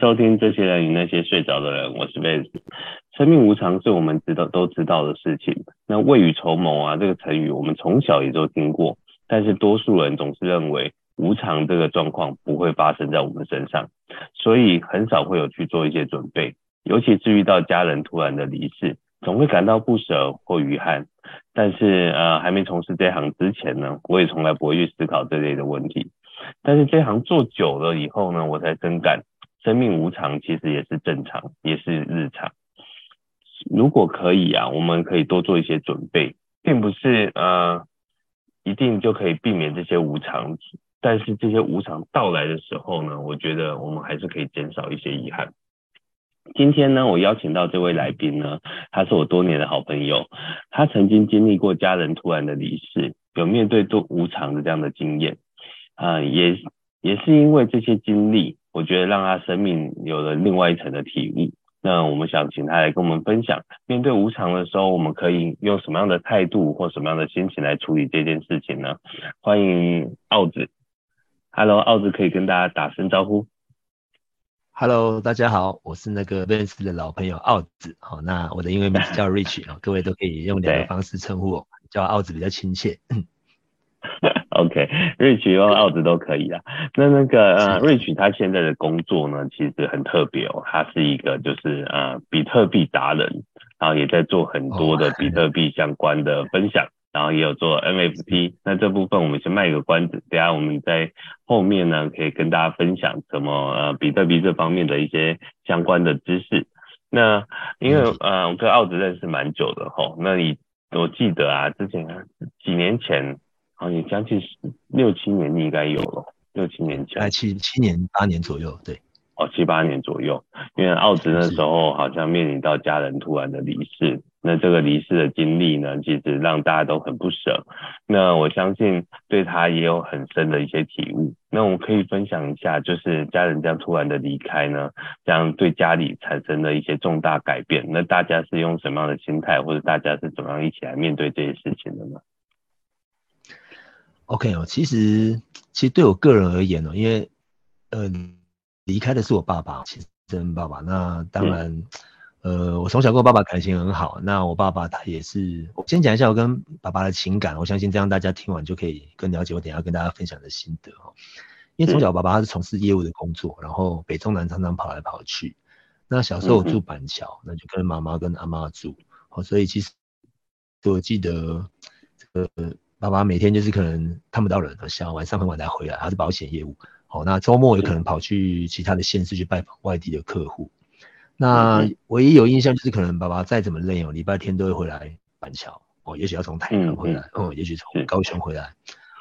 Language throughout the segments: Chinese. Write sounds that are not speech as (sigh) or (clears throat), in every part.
收听《这些人与那些睡着的人》，我是 Vance。生命无常是我们知道都知道的事情。那未雨绸缪啊，这个成语我们从小也都听过，但是多数人总是认为无常这个状况不会发生在我们身上，所以很少会有去做一些准备。尤其是遇到家人突然的离世，总会感到不舍或遗憾。但是呃，还没从事这行之前呢，我也从来不会去思考这类的问题。但是这行做久了以后呢，我才深感。生命无常，其实也是正常，也是日常。如果可以啊，我们可以多做一些准备，并不是呃一定就可以避免这些无常。但是这些无常到来的时候呢，我觉得我们还是可以减少一些遗憾。今天呢，我邀请到这位来宾呢，他是我多年的好朋友，他曾经经历过家人突然的离世，有面对多无常的这样的经验啊、也也是因为这些经历。我觉得让他生命有了另外一层的体悟。那我们想请他来跟我们分享，面对无常的时候，我们可以用什么样的态度或什么样的心情来处理这件事情呢？欢迎奥子，Hello，奥子可以跟大家打声招呼。Hello，大家好，我是那个 Vance 的老朋友奥子。好，那我的英文名字叫 (laughs) Rich 啊，各位都可以用两个方式称呼我，叫奥子比较亲切。(laughs) (laughs) OK，Rich 用奥子都可以啊。那那个呃，Rich 他现在的工作呢，其实很特别哦。他是一个就是呃比特币达人，然后也在做很多的比特币相关的分享，然后也有做 NFT。那这部分我们先卖个关子，等下我们在后面呢可以跟大家分享什么呃比特币这方面的一些相关的知识。那因为呃我跟奥子认识蛮久的吼，那你我记得啊，之前几年前。好，你将近六七年，你应该有了六七年前，哎七七年八年左右，对，哦，七八年左右，因为奥子那时候好像面临到家人突然的离世，那这个离世的经历呢，其实让大家都很不舍。那我相信对他也有很深的一些体悟。那我们可以分享一下，就是家人这样突然的离开呢，这样对家里产生了一些重大改变。那大家是用什么样的心态，或者大家是怎么样一起来面对这些事情的呢？OK 哦，其实其实对我个人而言哦，因为呃离开的是我爸爸，亲生爸爸。那当然，呃，我从小跟我爸爸感情很好。那我爸爸他也是，我先讲一下我跟爸爸的情感，我相信这样大家听完就可以更了解我等一下跟大家分享的心得哦。因为从小爸爸他是从事业务的工作，然后北中南常常跑来跑去。那小时候我住板桥，那就跟妈妈跟阿妈住，哦，所以其实我记得这个。爸爸每天就是可能看不到人，想晚上很晚才回来，他是保险业务。好，那周末有可能跑去其他的县市去拜访外地的客户。那唯一有印象就是可能爸爸再怎么累哦，礼拜天都会回来板桥哦，也许要从台南回来，哦，也许从高雄回来，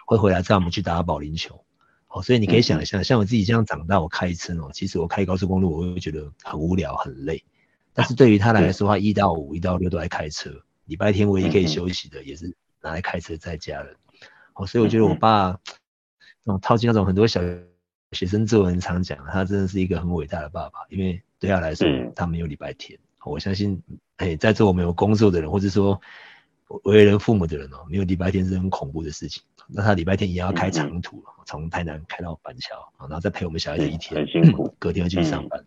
会回来带我们去打保龄球。哦，所以你可以想一下，像我自己这样长大，我开车哦，其实我开高速公路我会觉得很无聊很累，但是对于他来说，他一到五、一到六都在开车，礼拜天唯一可以休息的也是。拿来开车载家人，哦，所以我觉得我爸那种套进那种很多小学生作文常讲，他真的是一个很伟大的爸爸，因为对他来说，他没有礼拜天。我相信，哎，在座我们有工作的人，或者说为人父母的人哦，没有礼拜天是很恐怖的事情。那他礼拜天也要开长途，从台南开到板桥，然后再陪我们小孩子一天，很辛苦，隔天要继续上班，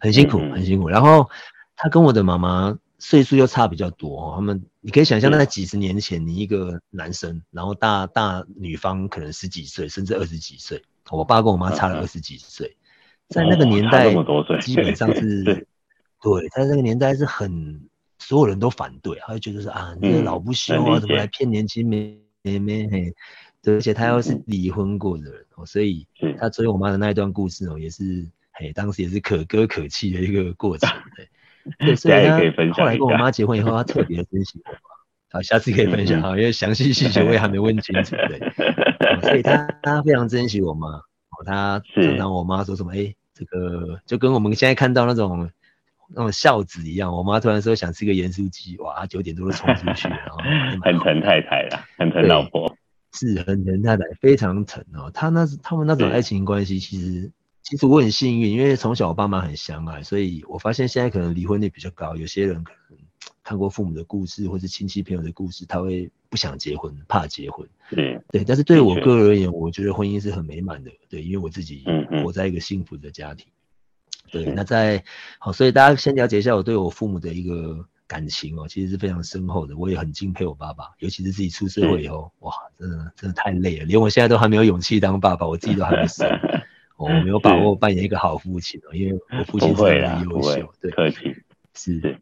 很辛苦，很辛苦。然后他跟我的妈妈。岁数又差比较多哦，他们你可以想象，在几十年前，你一个男生，然后大大女方可能十几岁，甚至二十几岁。我爸跟我妈差了二十几岁，在那个年代，基本上是，对，在那个年代是很所有人都反对，他就觉得是啊，你这老不休啊，怎么来骗年轻妹妹？嘿，对，而且他又是离婚过的人哦，所以他追我妈的那一段故事哦，也是嘿，当时也是可歌可泣的一个过程，(laughs) 对。(laughs) 对，所以他后来跟我妈结婚以后，她特别珍惜我妈。好，下次可以分享哈，因为详细细节我也还没问清楚。对，(laughs) 所以他他非常珍惜我妈。哦，他常常我妈说什么，哎，这个就跟我们现在看到那种那种孝子一样。我妈突然说想吃个盐酥鸡，哇，九点多就冲出去，然后 (laughs) 很疼太太啦，很疼老婆，是很疼太太，非常疼哦。他那他们那种爱情关系，其实。其实我很幸运，因为从小我爸妈很相爱，所以我发现现在可能离婚率比较高。有些人可能看过父母的故事或是亲戚朋友的故事，他会不想结婚，怕结婚。对对，但是对我个人而言，我觉得婚姻是很美满的。对，因为我自己活在一个幸福的家庭。对，那在好，所以大家先了解一下我对我父母的一个感情哦，其实是非常深厚的。我也很敬佩我爸爸，尤其是自己出社会以后，哇，真的真的太累了，连我现在都还没有勇气当爸爸，我自己都还没生，(laughs) 我没有把握扮演一个好父亲哦，因为我父亲是很优秀，对，客气，是，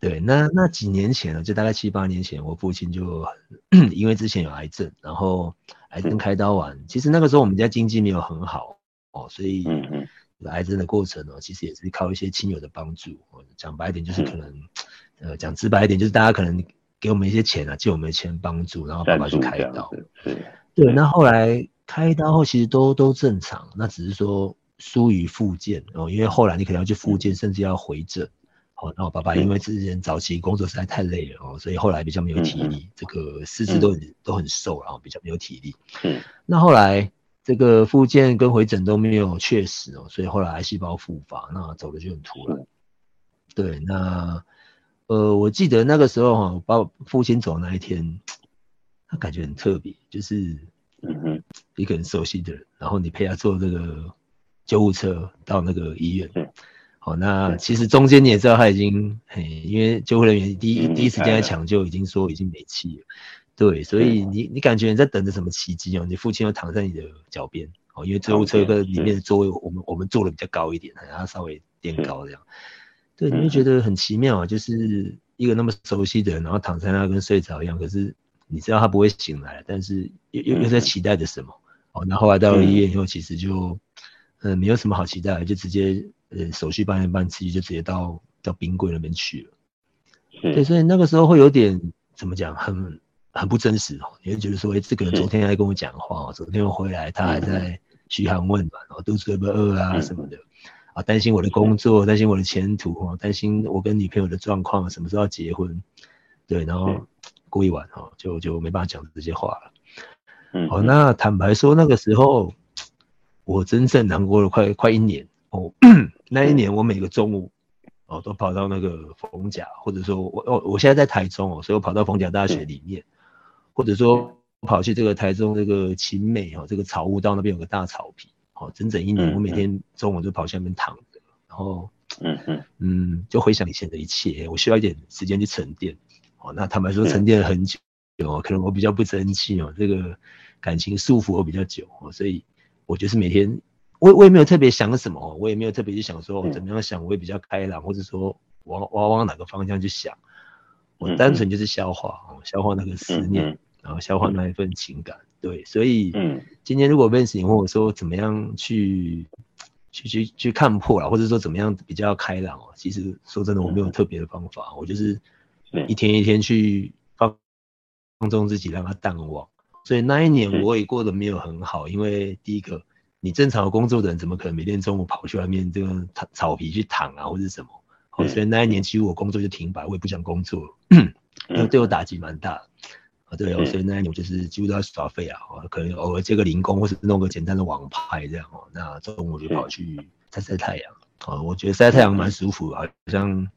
对，那那几年前呢，就大概七八年前，我父亲就 (clears throat) 因为之前有癌症，然后癌症开刀完，其实那个时候我们家经济没有很好哦，所以。癌症的过程呢，其实也是靠一些亲友的帮助。讲白一点，就是可能，呃，讲直白一点，就是大家可能给我们一些钱啊，借我们的钱帮助，然后爸爸去开刀。对，那后来开刀后其实都都正常，那只是说疏于复健哦，因为后来你可能要去复健，甚至要回诊。好，那我爸爸因为之前早期工作实在太累了哦，所以后来比较没有体力，这个四肢都很都很瘦，然后比较没有体力。嗯，那后来。这个复健跟回诊都没有确实哦，所以后来癌细胞复发，那走的就很突然。对，那呃，我记得那个时候哈，把我父亲走那一天，(tsk) 他感觉很特别，就是一个很熟悉的人，然后你陪他坐这个救护车到那个医院。好，那其实中间你也知道他已经，嘿，因为救护人员第一第一时间来抢救，已经说已经没气了。对，所以你你感觉你在等着什么奇迹哦？你父亲又躺在你的脚边哦，因为救护车跟里面的座位，我们我们坐的比较高一点，然后稍微垫高这样。对，你会觉得很奇妙啊，就是一个那么熟悉的人，然后躺在那跟睡着一样，可是你知道他不会醒来，但是又又又在期待着什么。哦？那后来到了医院以后，其实就嗯没有什么好期待，就直接呃手续办一办，其实就直接到到冰柜那边去了。对，所以那个时候会有点怎么讲很。很不真实哦，你会觉得说，哎，这个人昨天还跟我讲话，昨天又回来，他还在嘘寒问暖，哦，肚子会不会饿啊什么的，啊，担心我的工作，担心我的前途，哦，担心我跟女朋友的状况，什么时候要结婚，对，然后过一晚，哈，就就没办法讲这些话了。嗯，好，那坦白说，那个时候我真正难过了快快一年哦，(clears throat) 那一年我每个中午。哦，都跑到那个逢甲，或者说我我我现在在台中哦，所以我跑到逢甲大学里面。或者说跑去这个台中这个勤美哦，这个草悟道那边有个大草皮，哦，整整一年，我每天中午就跑去那边躺着，然后嗯嗯嗯，就回想以前的一切，我需要一点时间去沉淀，哦，那坦白说沉淀了很久，可能我比较不争气哦，这个感情束缚我比较久，所以我就是每天我我也没有特别想什么，我也没有特别去想说怎么样想，我也比较开朗，或者说往往往哪个方向去想，我单纯就是消化哦，消化那个思念。然后消化那一份情感，嗯、对，所以，嗯，今天如果 Vince 你问我说怎么样去，去去去看破了，或者说怎么样比较开朗哦，其实说真的，我没有特别的方法，嗯、我就是一天一天去放放纵自己，让它淡忘。所以那一年我也过得没有很好，因为第一个，你正常工作的人怎么可能每天中午跑去外面这个草草皮去躺啊，或者什么？好，所以那一年其实我工作就停摆，我也不想工作，因为对我打击蛮大。啊，对哦，所以那一年我就是几乎都要耍废啊，可能偶尔接个零工，或是弄个简单的网拍这样哦。那中午就跑去晒晒太阳，啊，我觉得晒太阳蛮舒服，好像，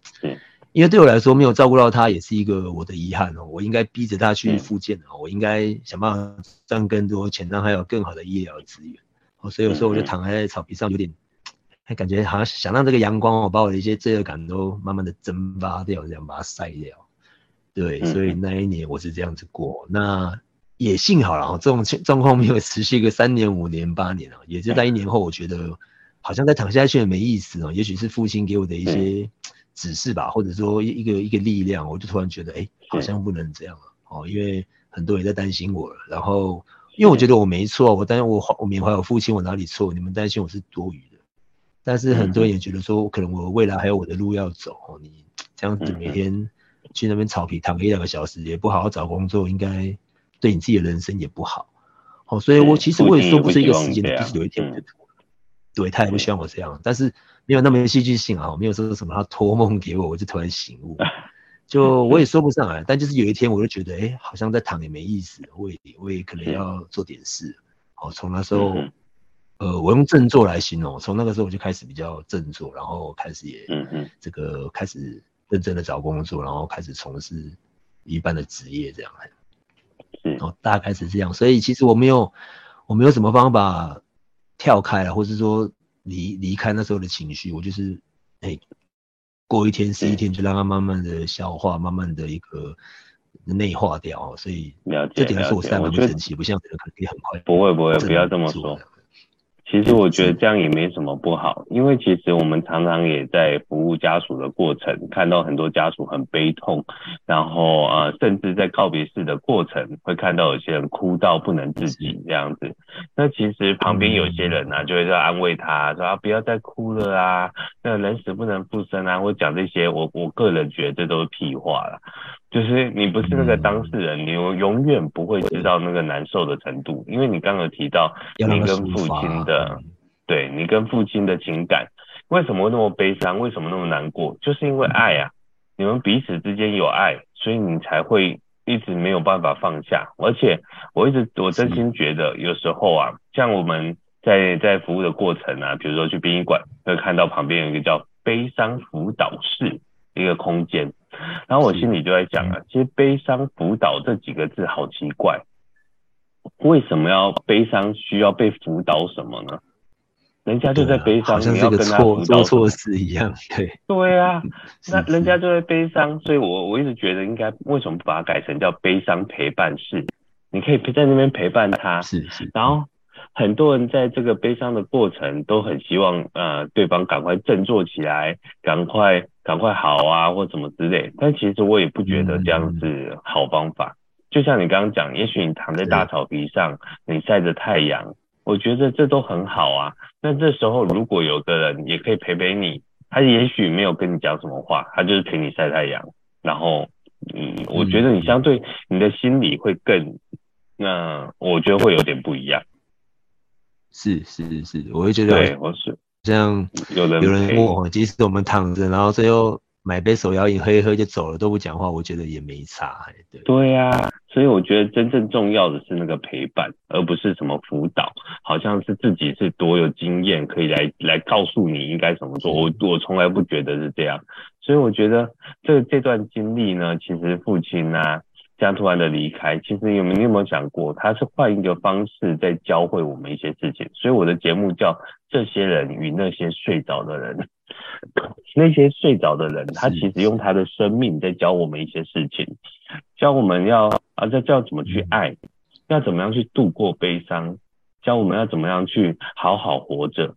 因为对我来说没有照顾到他，也是一个我的遗憾哦。我应该逼着他去复健哦，我应该想办法赚更多钱，让他有更好的医疗资源。哦，所以有时候我就躺在草皮上，有点，还感觉好像想让这个阳光哦，把我的一些罪恶感都慢慢的蒸发掉，这样把它晒掉。对，所以那一年我是这样子过，那也幸好了，这种状况没有持续个三年、五年、八年啊，也就在一年后，我觉得好像再躺下去也没意思哦。也许是父亲给我的一些指示吧，或者说一个一个力量，我就突然觉得，哎，好像不能这样了哦，因为很多人在担心我了。然后，因为我觉得我没错，我担心我我缅怀我父亲，我哪里错？你们担心我是多余的。但是很多人也觉得说，可能我未来还有我的路要走哦，你这样子每天。去那边草皮躺个一两个小时，也不好好找工作，应该对你自己的人生也不好。哦，所以我其实我也说不是一个时间，就是有一天。对，他也不希望我这样，但是没有那么戏剧性啊，没有说什么他托梦给我，我就突然醒悟。就我也说不上来，但就是有一天我就觉得，哎，好像在躺也没意思，我也我也可能要做点事。好，从那时候，呃，我用振作来形容，从那个时候我就开始比较振作，然后开始也，这个开始。认真的找工作，然后开始从事一般的职业，这样，然后大概是这样。所以其实我没有，我没有什么方法跳开了，或是说离离开那时候的情绪，我就是哎、欸，过一天是一天，就让它慢慢的消化，慢慢的一个内化掉。所以这点是我三个就神奇，不像别人可以很快。不会不会，不要这么说。其实我觉得这样也没什么不好，因为其实我们常常也在服务家属的过程，看到很多家属很悲痛，然后呃，甚至在告别式的过程，会看到有些人哭到不能自己这样子。那其实旁边有些人呢、啊，就会在安慰他说啊，不要再哭了啊，那人死不能复生啊，我讲这些，我我个人觉得这都是屁话了。就是你不是那个当事人，嗯、你永远不会知道那个难受的程度，因为你刚刚有提到你跟父亲的，对你跟父亲的情感，为什么会那么悲伤？为什么那么难过？就是因为爱啊，你们彼此之间有爱，所以你才会一直没有办法放下。而且我一直我真心觉得，有时候啊，像我们在在服务的过程啊，比如说去殡仪馆，会看到旁边有一个叫悲伤辅导室一个空间。然后我心里就在想啊，其实悲伤辅导这几个字好奇怪，为什么要悲伤需要被辅导什么呢？人家就在悲伤，你要跟他辅导做错事一样，对对啊，(laughs) 那人家就在悲伤，所以我我一直觉得应该为什么不把它改成叫悲伤陪伴室？你可以在那边陪伴他，是是，然后。很多人在这个悲伤的过程都很希望，呃，对方赶快振作起来，赶快赶快好啊，或什么之类。但其实我也不觉得这样是好方法。嗯、就像你刚刚讲，也许你躺在大草皮上，你晒着太阳，我觉得这都很好啊。那这时候如果有个人也可以陪陪你，他也许没有跟你讲什么话，他就是陪你晒太阳，然后，嗯，我觉得你相对你的心理会更，那我觉得会有点不一样。是是是，我会觉得，对，我是像有人有人问我，即使我们躺着，然后最后买杯手摇饮喝一喝就走了，都不讲话，我觉得也没差，对。对呀、啊，所以我觉得真正重要的是那个陪伴，而不是什么辅导，好像是自己是多有经验，可以来来告诉你应该怎么做。我我从来不觉得是这样，所以我觉得这这段经历呢，其实父亲啊。这样突然的离开，其实有没有你有没有想过，他是换一个方式在教会我们一些事情。所以我的节目叫《这些人与那些睡着的人》，(laughs) 那些睡着的人，他其实用他的生命在教我们一些事情，教我们要啊，在教怎么去爱，要怎么样去度过悲伤，教我们要怎么样去好好活着。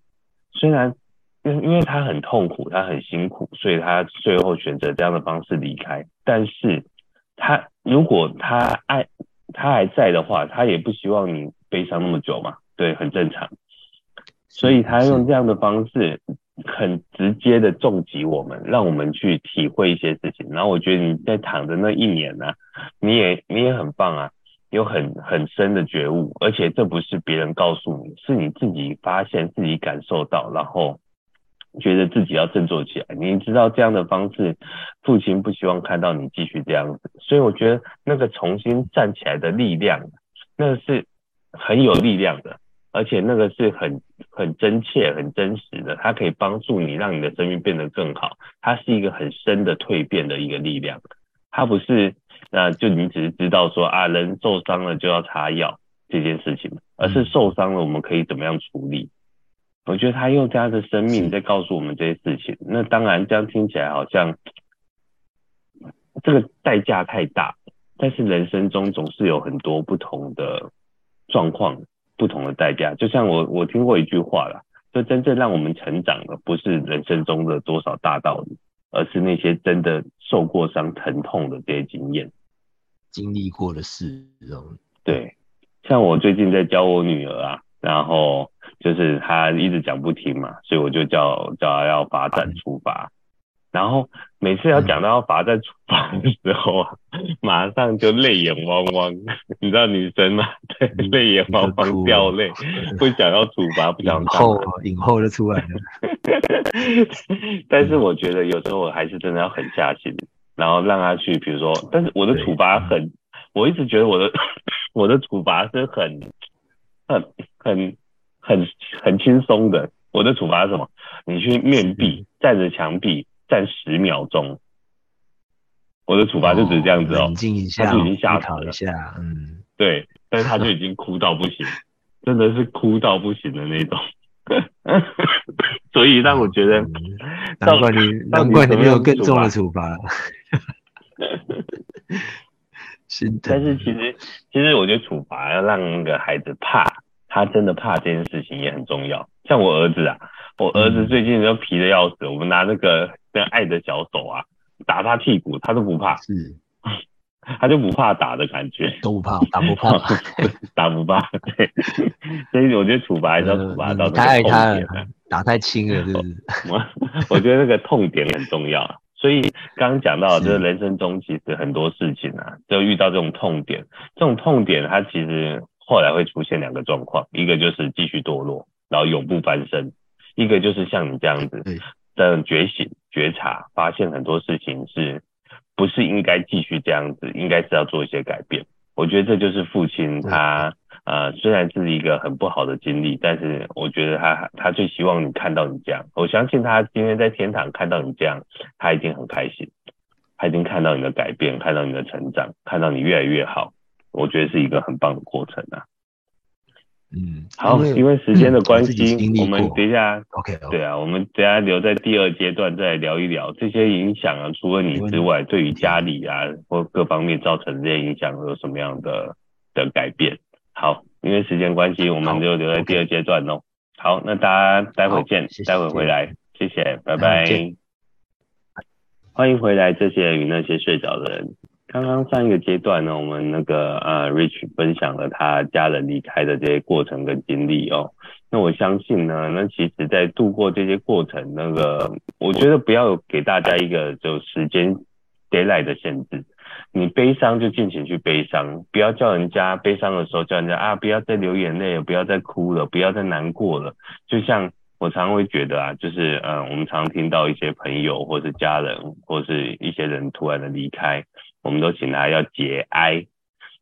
虽然因因为他很痛苦，他很辛苦，所以他最后选择这样的方式离开，但是。他如果他爱他还在的话，他也不希望你悲伤那么久嘛，对，很正常。所以他用这样的方式，很直接的重击我们，让我们去体会一些事情。然后我觉得你在躺着那一年呢、啊，你也你也很棒啊，有很很深的觉悟，而且这不是别人告诉你，是你自己发现、自己感受到，然后。觉得自己要振作起来，你知道这样的方式，父亲不希望看到你继续这样子，所以我觉得那个重新站起来的力量，那个是很有力量的，而且那个是很很真切、很真实的，它可以帮助你让你的生命变得更好，它是一个很深的蜕变的一个力量，它不是呃就你只是知道说啊人受伤了就要擦药这件事情，而是受伤了我们可以怎么样处理。我觉得他用他的生命在告诉我们这些事情。那当然，这样听起来好像这个代价太大，但是人生中总是有很多不同的状况、不同的代价。就像我我听过一句话啦，就真正让我们成长的，不是人生中的多少大道理，而是那些真的受过伤、疼痛的这些经验、经历过的事。对，像我最近在教我女儿啊，然后。就是他一直讲不听嘛，所以我就叫叫他要罚站处罚，然后每次要讲到要罚站处罚的时候啊，(laughs) 马上就泪眼汪汪，你知道女生吗？对，泪眼汪汪掉泪，不想要处罚，不想后影后就出来了。(laughs) 但是我觉得有时候我还是真的要狠下心，然后让他去，比如说，但是我的处罚很，我一直觉得我的 (coughs) 我的处罚是很很很。很很很轻松的，我的处罚是什么？你去面壁站着墙壁站十秒钟，我的处罚就只是这样子哦。冷静一下，他就已经吓跑了。一下，嗯，对，但是他就已经哭到不行，(laughs) 真的是哭到不行的那种。(laughs) 所以让我觉得，难怪你难怪你没有更重的处罚。(laughs) 但是其实其实我觉得处罚要让那个孩子怕，他真的怕这件事情也很重要。像我儿子啊，我儿子最近都皮的要死，嗯、我们拿那个那爱的小手啊打他屁股，他都不怕。是。(laughs) 他就不怕打的感觉，都不怕，打不怕，(laughs) 打不怕。对，所以我觉得处罚还是要处罚到太爱他了，打太轻了，是不是？我 (laughs) 我觉得那个痛点很重要。所以刚刚讲到，就是人生中其实很多事情啊，就遇到这种痛点。这种痛点，它其实后来会出现两个状况，一个就是继续堕落，然后永不翻身；一个就是像你这样子，这样觉醒、觉察，发现很多事情是。不是应该继续这样子，应该是要做一些改变。我觉得这就是父亲他呃，虽然是一个很不好的经历，但是我觉得他他最希望你看到你这样。我相信他今天在天堂看到你这样，他一定很开心。他已经看到你的改变，看到你的成长，看到你越来越好。我觉得是一个很棒的过程啊。嗯，好，因为时间的关系，嗯、我，我们等一下，OK，, okay. 对啊，我们等一下留在第二阶段再聊一聊这些影响啊，除了你之外，对于家里啊或各方面造成这些影响有什么样的的改变？好，因为时间关系，我们就留在第二阶段喽。好，好，那大家待会见，谢谢待会回来，谢谢，拜拜，欢迎回来，这些人与那些睡着的人。刚刚上一个阶段呢，我们那个呃，Rich 分享了他家人离开的这些过程跟经历哦。那我相信呢，那其实在度过这些过程，那个我觉得不要给大家一个就时间 deadline 的限制。你悲伤就尽情去悲伤，不要叫人家悲伤的时候叫人家啊，不要再流眼泪了，不要再哭了，不要再难过了。就像我常常会觉得啊，就是嗯、我们常常听到一些朋友或是家人或是一些人突然的离开。我们都请他要节哀，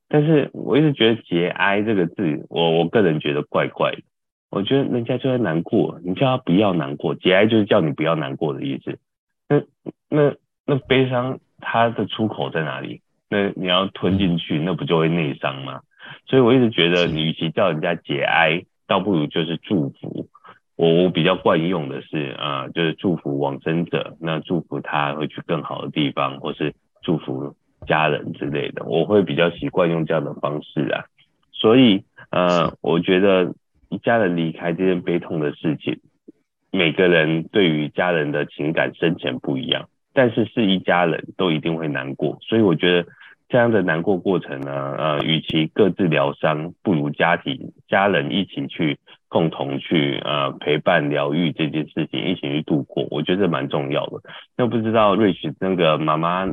但是我一直觉得节哀这个字，我我个人觉得怪怪的。我觉得人家就在难过，你叫他不要难过，节哀就是叫你不要难过的意思。那那那悲伤它的出口在哪里？那你要吞进去，那不就会内伤吗？所以我一直觉得，你与其叫人家节哀，倒不如就是祝福。我我比较惯用的是啊、呃，就是祝福往生者，那祝福他会去更好的地方，或是祝福。家人之类的，我会比较习惯用这样的方式啊，所以呃，我觉得一家人离开这件悲痛的事情，每个人对于家人的情感深浅不一样，但是是一家人都一定会难过，所以我觉得这样的难过过程呢，呃，与其各自疗伤，不如家庭家人一起去共同去呃陪伴疗愈这件事情，一起去度过，我觉得蛮重要的。那不知道 Rich 那个妈妈。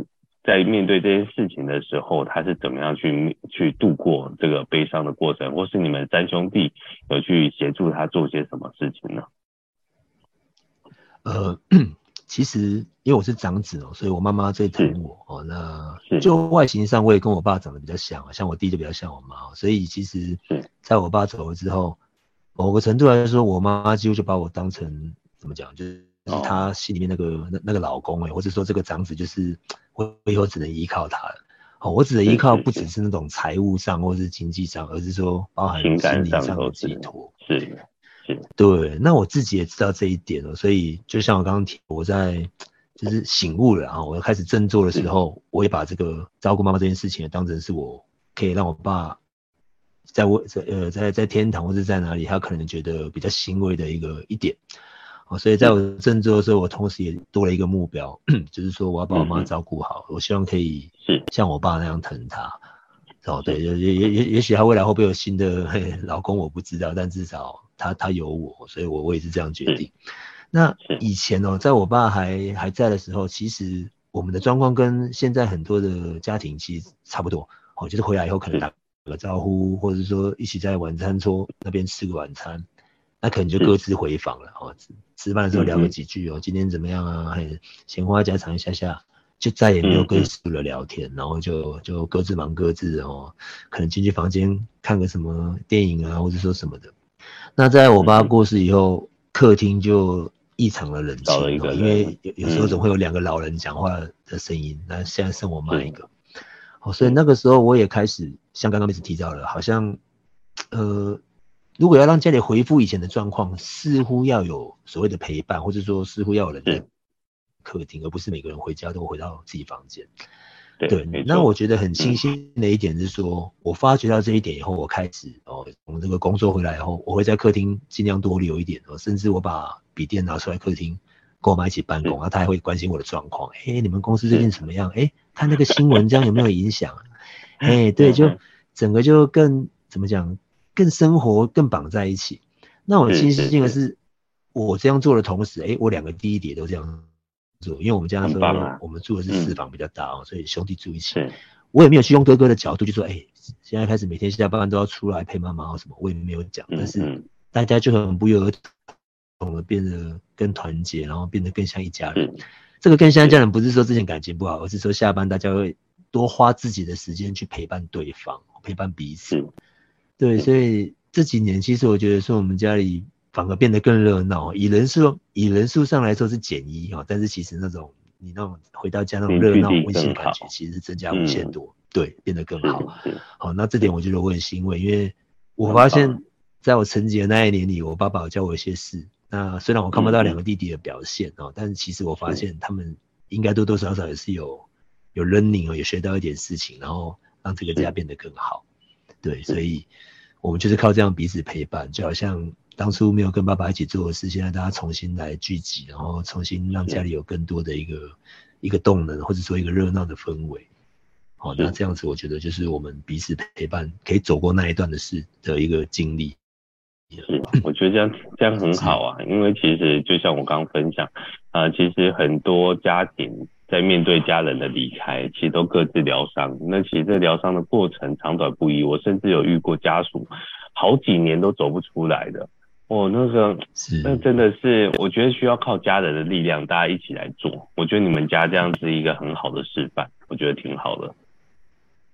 在面对这些事情的时候，他是怎么样去去度过这个悲伤的过程，或是你们三兄弟有去协助他做些什么事情呢？呃，(clears throat) 其实因为我是长子哦，所以我妈妈最疼我哦。那就外形上，我也跟我爸长得比较像，像我弟就比较像我妈，所以其实在我爸走了之后，某个程度来说，我妈几乎就把我当成怎么讲，就是他心里面那个那那个老公哎，或者说这个长子就是。我以后只能依靠他了。哦，我只能依靠不只是那种财务上或是经济上，而是说包含心理上的寄托。是是，对。那我自己也知道这一点了，所以就像我刚刚提，我在就是醒悟了啊，我开始振作的时候，我也把这个照顾妈妈这件事情当成是我可以让我爸在我在呃在在天堂或者在哪里，他可能觉得比较欣慰的一个一点。哦，所以在我振作的时候，我同时也多了一个目标，(clears throat) 就是说我要把我妈照顾好，我希望可以像我爸那样疼她。哦，对，也也也也许她未来会不会有新的老公，我不知道，但至少她她有我，所以我我也是这样决定。那以前哦，在我爸还还在的时候，其实我们的状况跟现在很多的家庭其实差不多。哦，就是回来以后可能打个招呼，或者说一起在晚餐桌那边吃个晚餐。那可能就各自回房了哦，吃吃饭的时候聊个几句哦，今天怎么样啊？还闲话家常一下下，就再也没有跟熟了聊天，然后就就各自忙各自哦，可能进去房间看个什么电影啊，或者说什么的。那在我爸过世以后，客厅就异常的冷清，因为有有时候总会有两个老人讲话的声音，那现在剩我妈一个，哦，所以那个时候我也开始像刚刚一直提到了，好像呃。如果要让家里恢复以前的状况，似乎要有所谓的陪伴，或者说似乎要有人在客厅，而不是每个人回家都回到自己房间。对，那我觉得很庆幸的一点是说，嗯、我发觉到这一点以后，我开始哦，我们这个工作回来以后，我会在客厅尽量多留一点哦，甚至我把笔电拿出来客厅跟我妈一起办公，啊，她还会关心我的状况，哎、欸，你们公司最近怎么样？哎、欸，看那个新闻这样有没有影响？哎、欸，对，就整个就更怎么讲，更生活更绑在一起。那我庆幸的是，我这样做的同时，哎、欸，我两个弟弟也都这样做。因为我们家那时候我们住的是四房比较大哦，所以兄弟住一起。我也没有去用哥哥的角度就说，哎，现在开始每天下班都要出来陪妈妈或什么，我也没有讲。但是大家就很不约而同的变得更团结，然后变得更像一家人。这个更像一家人不是说之前感情不好，而是说下班大家会多花自己的时间去陪伴对方，陪伴彼此。对，所以这几年其实我觉得说我们家里。反而变得更热闹，以人数以人数上来说是减一哈，但是其实那种你那种回到家那种热闹温馨的感觉，其实是增加无限多，嗯、对，变得更好。好，那这点我觉得我很欣慰，因为我发现在我成绩的那一年里，我爸爸有教我一些事。那虽然我看不到两个弟弟的表现哦，但是其实我发现他们应该多多少少也是有有 learning 哦，也学到一点事情，然后让这个家变得更好。对，所以我们就是靠这样彼此陪伴，就好像。当初没有跟爸爸一起做的事，现在大家重新来聚集，然后重新让家里有更多的一个一个动能，或者说一个热闹的氛围。好，那这样子我觉得就是我们彼此陪伴，可以走过那一段的事的一个经历。是，我觉得这样这样很好啊，因为其实就像我刚刚分享，啊、呃，其实很多家庭在面对家人的离开，其实都各自疗伤。那其实这疗伤的过程长短不一，我甚至有遇过家属好几年都走不出来的。哦，那个是，那真的是，我觉得需要靠家人的力量，大家一起来做。我觉得你们家这样是一个很好的示范，我觉得挺好的。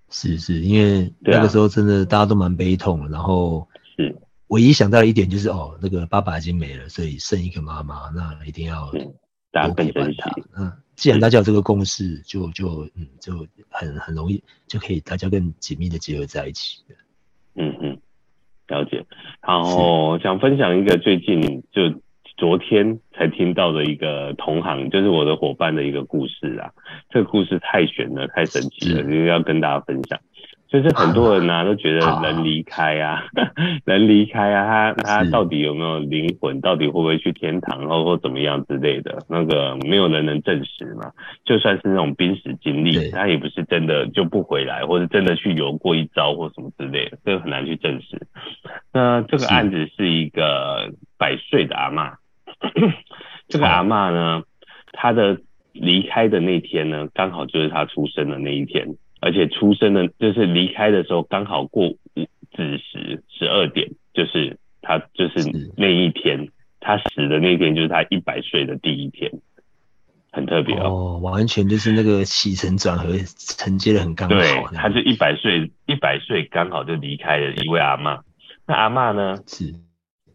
是是，因为那个时候真的大家都蛮悲痛，然后是唯一想到的一点就是哦，那个爸爸已经没了，所以剩一个妈妈，那一定要大家陪伴他。嗯，既然大家有这个共识，就就嗯就很很容易就可以大家更紧密的结合在一起。嗯嗯。了解，然后想分享一个最近就昨天才听到的一个同行，就是我的伙伴的一个故事啊。这个故事太玄了，太神奇了，因为要跟大家分享。就是很多人呢、啊、(laughs) 都觉得人离开啊，(laughs) 人离开啊，他他到底有没有灵魂？到底会不会去天堂，或或怎么样之类的？那个没有人能证实嘛。就算是那种濒死经历，他也不是真的就不回来，或者真的去游过一遭或什么之类的，这个很难去证实。那这个案子是一个百岁的阿嬷，(coughs) 这个阿嬷呢，她的离开的那天呢，刚好就是她出生的那一天。而且出生的，就是离开的时候刚好过午子时十二点，就是他就是那一天，他死的那天就是他一百岁的第一天，很特别哦，哦，完全就是那个起承转合承接的很刚好。对，他是一百岁，一百岁刚好就离开了一位阿嬷。那阿嬷呢？是，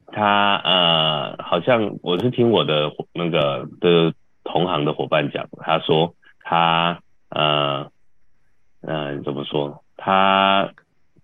他呃，好像我是听我的那个的同行的伙伴讲，他说他呃。嗯，怎么说？他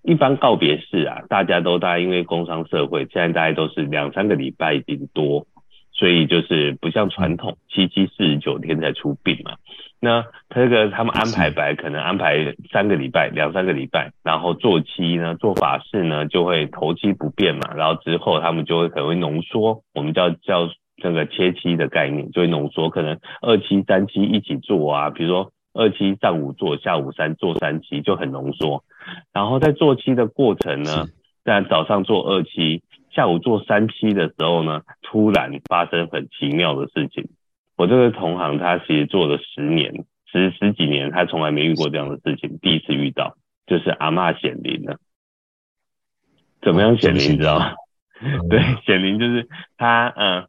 一般告别式啊，大家都大概因为工商社会，现在大概都是两三个礼拜顶多，所以就是不像传统七七四十九天才出殡嘛。那他这个他们安排白可能安排三个礼拜，两三个礼拜，然后做七呢，做法事呢就会头七不变嘛，然后之后他们就会可能会浓缩，我们叫叫这个切七的概念，就会浓缩，可能二七三七一起做啊，比如说。二期上午做，下午三做三期就很浓缩。然后在做期的过程呢，在早上做二期，下午做三期的时候呢，突然发生很奇妙的事情。我这个同行他其实做了十年，十十几年，他从来没遇过这样的事情，第一次遇到就是阿嬷显灵了。怎么样显灵？你知道吗？(laughs) 对，显灵就是他，嗯。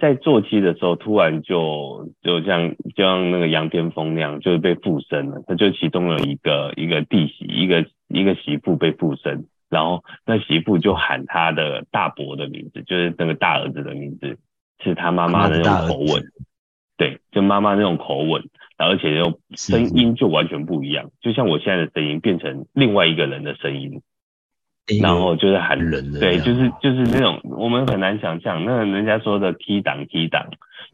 在做七的时候，突然就就像就像那个羊癫疯那样，就是被附身了。他就其中有一个一个弟媳，一个一个媳妇被附身，然后那媳妇就喊他的大伯的名字，就是那个大儿子的名字，是他妈妈的那种口吻，对，就妈妈那种口吻，而且又声音就完全不一样，就像我现在的声音变成另外一个人的声音。然后就是喊人的，对，就是就是那种我们很难想象，那人家说的 key 档 key 档，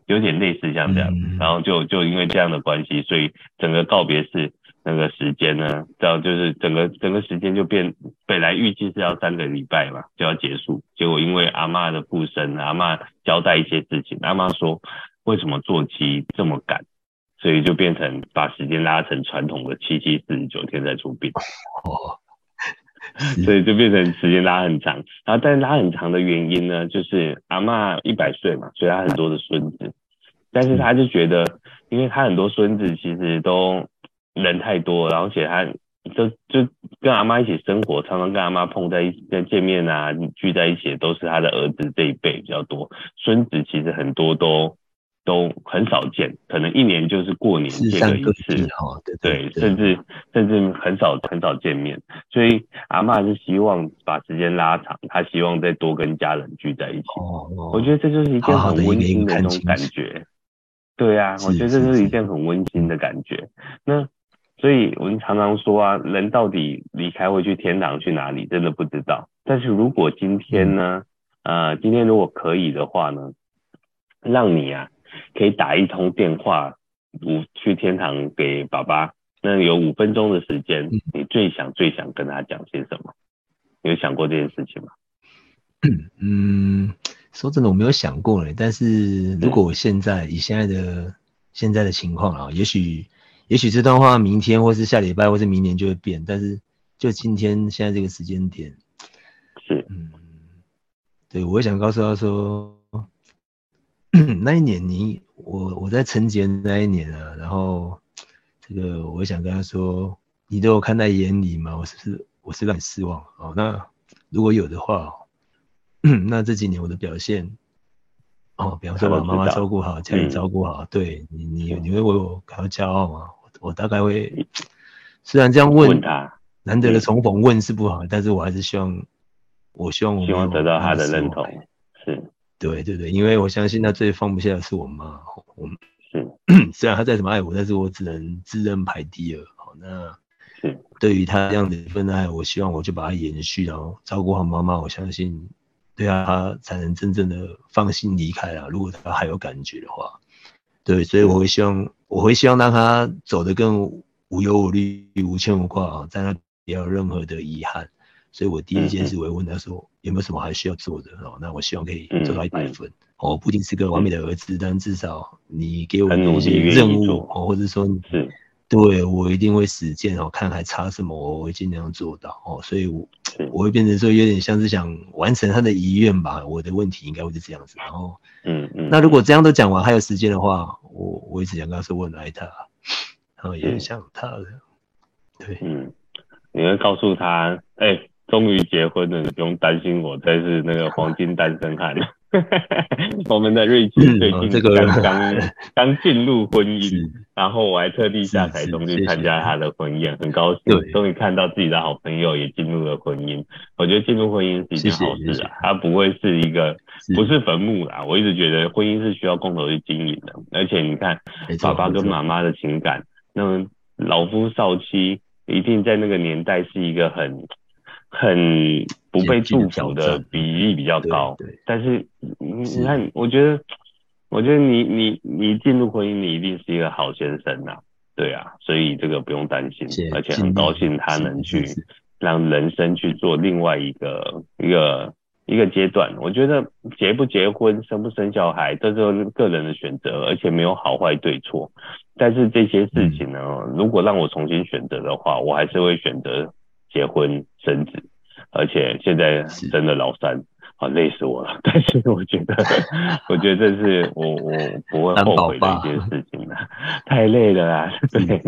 有点类似像这样，嗯、然后就就因为这样的关系，所以整个告别式那个时间呢，这样就是整个整个时间就变，本来预计是要三个礼拜嘛，就要结束，结果因为阿嬷的附身，阿嬷交代一些事情，阿嬷说为什么做期这么赶，所以就变成把时间拉成传统的七七四十九天再出殡。哦 (laughs) 所以就变成时间拉很长，然后但是拉很长的原因呢，就是阿嬷一百岁嘛，所以她很多的孙子，但是她就觉得，因为她很多孙子其实都人太多，然后且她就就跟阿妈一起生活，常常跟阿妈碰在一起见面啊，聚在一起都是她的儿子这一辈比较多，孙子其实很多都。都很少见，可能一年就是过年见个一次，对对，对，甚至甚至很少很少见面，所以阿嬷是希望把时间拉长，她希望再多跟家人聚在一起。哦，我觉得这就是一件很温馨的那种感觉。对啊，我觉得这是一件很温馨的感觉。那所以我们常常说啊，人到底离开会去天堂去哪里，真的不知道。但是如果今天呢，呃，今天如果可以的话呢，让你啊。可以打一通电话，五去天堂给爸爸。那有五分钟的时间，你最想最想跟他讲些什么？你有想过这件事情吗？嗯，说真的，我没有想过嘞。但是如果我现在以现在的现在的情况啊，也许也许这段话明天或是下礼拜或是明年就会变。但是就今天现在这个时间点，是嗯，对，我想告诉他说。(clears throat) 那一年你我我在成节那一年啊，然后这个我想跟他说，你都有看在眼里嘛？我是不是我是让你失望哦？那如果有的话，(clears throat) 那这几年我的表现哦，比方说把妈妈照顾好，家里照顾好，对你你你会为我感到骄傲吗？我我大概会，虽然这样问，难得的重逢问是不好，但是我还是希望，我希望我希望得到他的认同，是。对对对，因为我相信他最放不下的是我妈。我是 (clears throat) 虽然他再怎么爱我，但是我只能自认排第二。好，那对于他这样的一份爱，我希望我就把它延续，然后照顾好妈妈。我相信，对啊，他才能真正的放心离开啊。如果他还有感觉的话，对，所以我会希望，我会希望让他走得更无忧无虑、无牵无挂啊，在那不要有任何的遗憾。所以我第一件事我会问他说，嗯、有没有什么还需要做的哦？那我希望可以做到一百分。哦、不仅是个完美的儿子，嗯、但至少你给我的一些任务哦，或者说是对我一定会实践哦。看还差什么，我会尽量做到哦。所以我，我我会变成说有点像是想完成他的遗愿吧。我的问题应该会是这样子。然后，嗯嗯，那如果这样都讲完还有时间的话，我我一直想跟他说我很爱他，然后也很想他的。对，嗯，你会告诉他，哎、欸。终于结婚了，你不用担心我才是那个黄金单身汉。(laughs) 我们的瑞奇最近刚刚 (laughs) 刚进入婚姻，然后我还特地下台中去参加他的婚宴，很高兴，终于看到自己的好朋友也进入了婚姻。我觉得进入婚姻是一件好事啊，它不会是一个不是坟墓啦。我一直觉得婚姻是需要共同去经营的，而且你看爸爸跟妈妈的情感，那么老夫少妻一定在那个年代是一个很。很不被祝福的比例比较高，但是你你看，我觉得，我觉得你你你进入婚姻，你一定是一个好先生呐，对啊，所以这个不用担心，而且很高兴他能去让人生去做另外一个一个一个阶段。我觉得结不结婚、生不生小孩，这是个人的选择，而且没有好坏对错。但是这些事情呢，如果让我重新选择的话，我还是会选择。结婚生子，而且现在真的老三，啊累死我了。(laughs) 但是我觉得，(laughs) 我觉得这是我我不会后悔的一件事情了。太累了啦，对。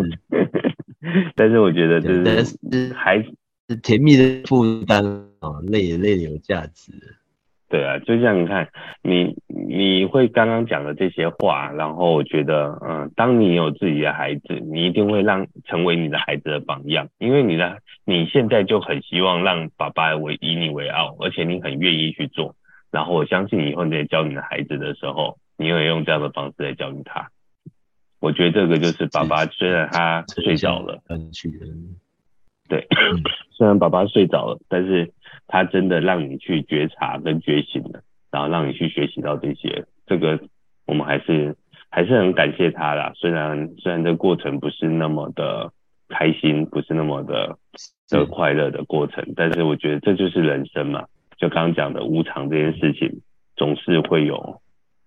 (laughs) 但是我觉得这是还是甜蜜的负担啊，累也累的有价值。对啊，就像你看，你你会刚刚讲的这些话，然后我觉得，嗯，当你有自己的孩子，你一定会让成为你的孩子的榜样，因为你的你现在就很希望让爸爸为以你为傲，而且你很愿意去做，然后我相信以后你在教你的孩子的时候，你会用这样的方式来教育他。我觉得这个就是爸爸，虽然他睡着了，对，虽然爸爸睡着了，但是。他真的让你去觉察跟觉醒了，然后让你去学习到这些，这个我们还是还是很感谢他啦。虽然虽然这个过程不是那么的开心，不是那么的的快乐的过程，但是我觉得这就是人生嘛。就刚刚讲的无常这件事情，总是会有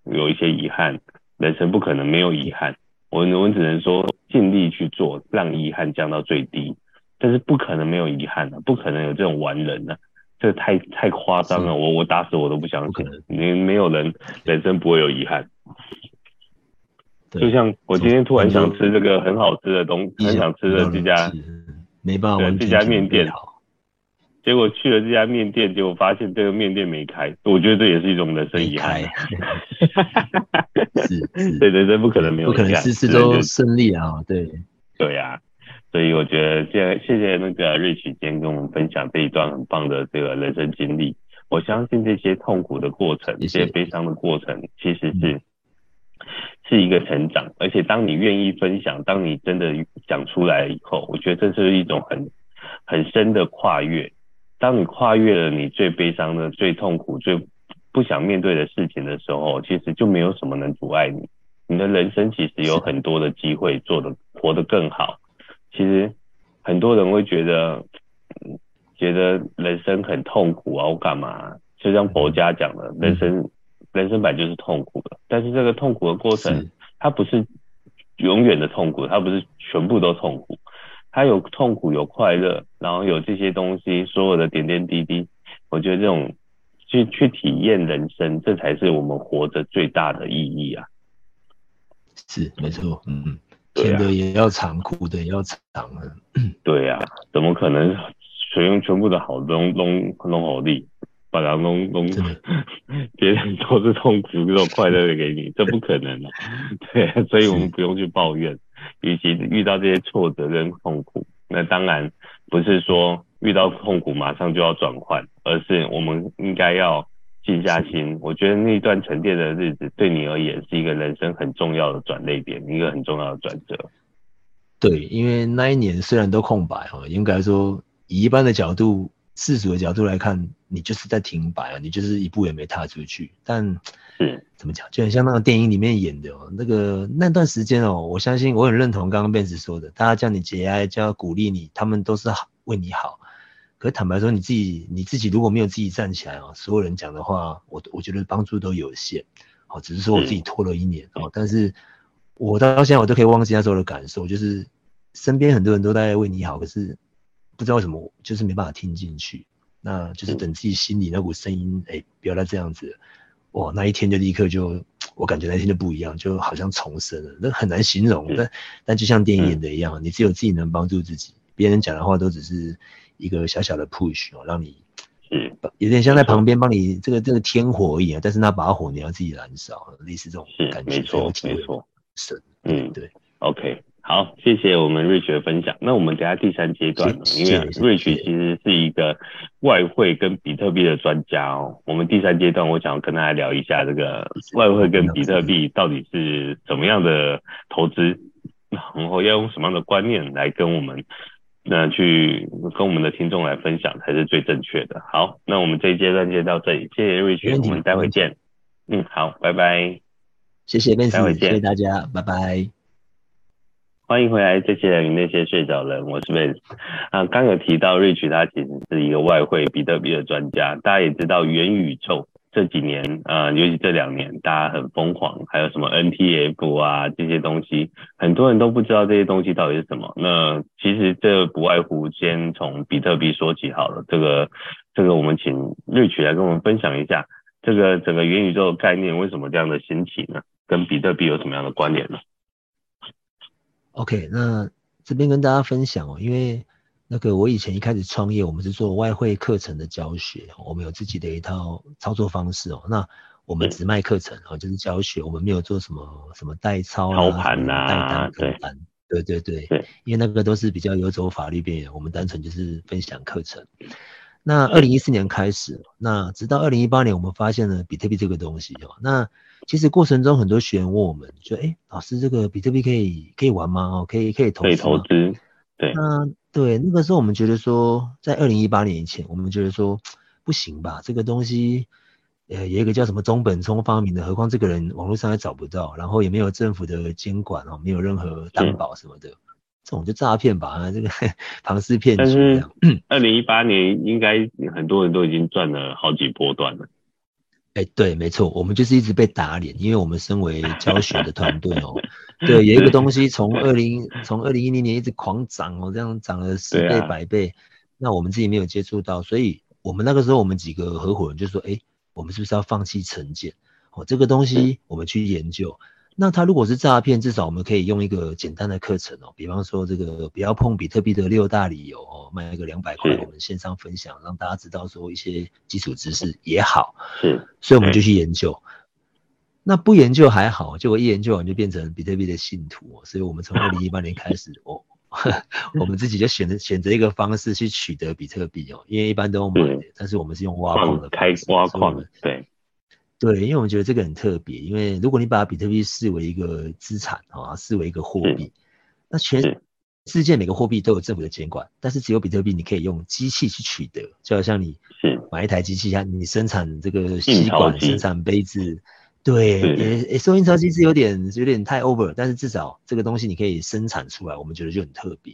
有一些遗憾，人生不可能没有遗憾。我我只能说尽力去做，让遗憾降到最低。但是不可能没有遗憾的，不可能有这种完人的，这太太夸张了。我我打死我都不相信，没没有人人生不会有遗憾。就像我今天突然想吃这个很好吃的东西，很想吃的这家，没办法，这家面店，结果去了这家面店，结果发现这个面店没开，我觉得这也是一种人生遗憾。(laughs) 是，对人生不可能没有不可能事事都顺利啊，对，对呀。所以我觉得，现在谢谢那个 Rich 今天跟我们分享这一段很棒的这个人生经历。我相信这些痛苦的过程，这些悲伤的过程，其实是是一个成长。而且当你愿意分享，当你真的讲出来以后，我觉得这是一种很很深的跨越。当你跨越了你最悲伤的、最痛苦、最不想面对的事情的时候，其实就没有什么能阻碍你。你的人生其实有很多的机会做得活得更好。其实很多人会觉得，觉得人生很痛苦啊，我干嘛？就像佛家讲的，人生人生本来就是痛苦的。但是这个痛苦的过程，它不是永远的痛苦，它不是全部都痛苦，它有痛苦，有快乐，然后有这些东西，所有的点点滴滴。我觉得这种去去体验人生，这才是我们活着最大的意义啊。是，没错，嗯嗯。甜的也要尝，苦的也要尝啊。(clears throat) 对呀、啊，怎么可能全用全部的好东弄弄好利，把它弄弄，(laughs) 别人都是痛苦，这种快乐的给你，这不可能的、啊。对，所以我们不用去抱怨。与其遇到这些挫折跟痛苦，那当然不是说遇到痛苦马上就要转换，而是我们应该要。静下心，我觉得那段沉淀的日子对你而言是一个人生很重要的转捩点，一个很重要的转折。对，因为那一年虽然都空白哈，应该说以一般的角度、世俗的角度来看，你就是在停摆啊，你就是一步也没踏出去。但是怎么讲，就很像那个电影里面演的哦，那个那段时间哦，我相信我很认同刚刚 Benz 说的，大家叫你节哀，叫鼓励你，他们都是好为你好。可坦白说，你自己你自己如果没有自己站起来啊，所有人讲的话，我我觉得帮助都有限。哦，只是说我自己拖了一年哦，但是我到现在我都可以忘记那时候的感受，就是身边很多人都在为你好，可是不知道为什么，就是没办法听进去。那就是等自己心里那股声音，哎，不要再这样子，哇，那一天就立刻就，我感觉那一天就不一样，就好像重生了，那很难形容。但但就像电影演的一样，你只有自己能帮助自己，别人讲的话都只是。一个小小的 push 哦，让你嗯，有点像在旁边帮你这个这个添火而已啊，但是那把火你要自己燃烧，类似这种感觉。没错，没错，是，嗯，对。OK，好，谢谢我们 Rich 的分享。那我们等下第三阶段，因为 Rich 其实是一个外汇跟比特币的专家哦。我们第三阶段，我想跟大家聊一下这个外汇跟比特币到底是怎么样的投资，然后要用什么样的观念来跟我们。那去跟我们的听众来分享才是最正确的。好，那我们这一阶段就到这里，谢谢 Rich，我们待会见。嗯，好，拜拜。谢谢 Benz，待会见，谢谢大家，拜拜。欢迎回来，这些人与那些睡着人，我是 Benz。啊，刚有提到 Rich，他其实是一个外汇比特币的专家，大家也知道元宇宙。这几年、呃，尤其这两年，大家很疯狂，还有什么 NTF 啊这些东西，很多人都不知道这些东西到底是什么。那其实这不外乎先从比特币说起好了。这个这个，我们请瑞曲来跟我们分享一下，这个整个元宇宙的概念为什么这样的兴起呢？跟比特币有什么样的关联呢？OK，那这边跟大家分享哦，因为。那个我以前一开始创业，我们是做外汇课程的教学，我们有自己的一套操作方式哦。那我们只卖课程哦，就是教学，我们没有做什么什么代操啊、操盘啊、代单、跟单。对对对对，因为那个都是比较游走法律边缘，我们单纯就是分享课程。那二零一四年开始，那直到二零一八年，我们发现了比特币这个东西哦。那其实过程中很多学员问我们，就哎，老师这个比特币可以可以玩吗？哦，可以可以投？可以投资。对，那对那个时候我们觉得说，在二零一八年以前，我们觉得说不行吧？这个东西，呃，有一个叫什么中本聪发明的，何况这个人网络上也找不到，然后也没有政府的监管哦，没有任何担保什么的，这种就诈骗吧？这个 (laughs) 庞氏骗局。但是，二零一八年应该很多人都已经赚了好几波段了。哎，对，没错，我们就是一直被打脸，因为我们身为 (laughs) 教学的团队哦，对，有一个东西从二零从二零一零年一直狂涨哦，这样涨了十倍百倍，啊，那我们自己没有接触到，所以我们那个时候我们几个合伙人就说，哎，我们是不是要放弃成见？哦，这个东西我们去研究。那他如果是诈骗，至少我们可以用一个简单的课程哦，比方说这个不要碰比特币的六大理由哦，卖一个两百块，我们线上分享，让大家知道说一些基础知识也好。是，所以我们就去研究。那不研究还好，结果一研究完就变成比特币的信徒哦。所以我们从二零一八年开始哦，(laughs) 我们自己就选择选择一个方式去取得比特币哦，因为一般都用买的，但是我们是用挖矿的开挖矿，对。对，因为我们觉得这个很特别，因为如果你把比特币视为一个资产啊，视为一个货币，那全世界每个货币都有政府的监管，但是只有比特币你可以用机器去取得，就好像你买一台机器，像你生产这个吸管、生产杯子，对，也收印钞机是有点有点太 over，但是至少这个东西你可以生产出来，我们觉得就很特别。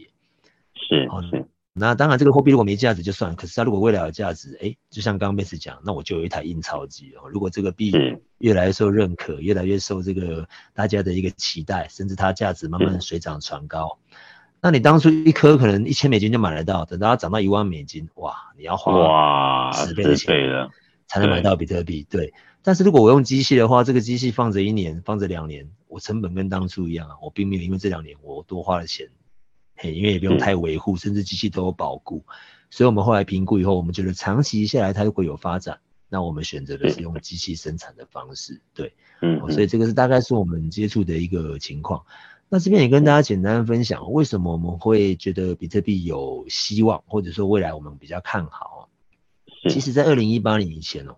是，是。那当然，这个货币如果没价值就算了。可是它如果未来有价值，哎、欸，就像刚刚 Max 讲，那我就有一台印钞机哦。如果这个币越来越受认可，越来越受这个大家的一个期待，甚至它价值慢慢水涨船高，那你当初一颗可能一千美金就买得到，等到它涨到一万美金，哇，你要花十倍的钱才能买到比特币。对。但是如果我用机器的话，这个机器放着一年，放着两年，我成本跟当初一样啊，我并没有因为这两年我多花了钱。嘿，因为也不用太维护，甚至机器都有保固，所以我们后来评估以后，我们觉得长期下来它如果有发展，那我们选择的是用机器生产的方式，对，嗯，所以这个是大概是我们接触的一个情况。那这边也跟大家简单分享，为什么我们会觉得比特币有希望，或者说未来我们比较看好。其实，在二零一八年以前哦，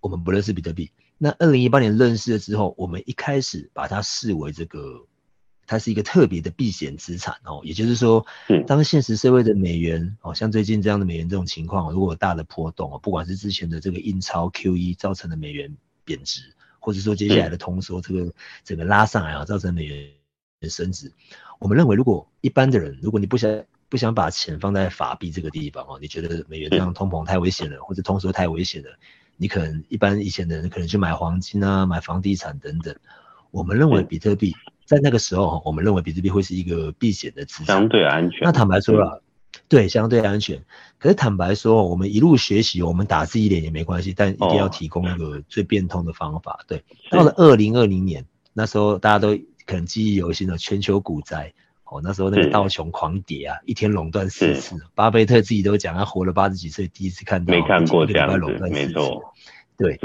我们不认识比特币。那二零一八年认识了之后，我们一开始把它视为这个。它是一个特别的避险资产哦，也就是说，当现实社会的美元哦，像最近这样的美元这种情况，如果有大的波动哦，不管是之前的这个印钞 QE 造成的美元贬值，或者说接下来的通缩这个整个拉上来啊，造成美元升值，我们认为，如果一般的人，如果你不想不想把钱放在法币这个地方哦，你觉得美元这样通膨太危险了，或者通缩太危险了，你可能一般以前的人可能去买黄金啊，买房地产等等。我们认为比特币。在那个时候，我们认为比特币会是一个避险的资产，相对安全。那坦白说了，对，相对安全。可是坦白说，我们一路学习，我们打自己脸也没关系，但一定要提供一个最变通的方法。对，到了二零二零年，那时候大家都可能记忆犹新的全球股灾，哦，那时候那个道琼狂跌啊，一天垄断四次。巴菲特自己都讲，他活了八十几岁，第一次看到没看过这样子，没错，对。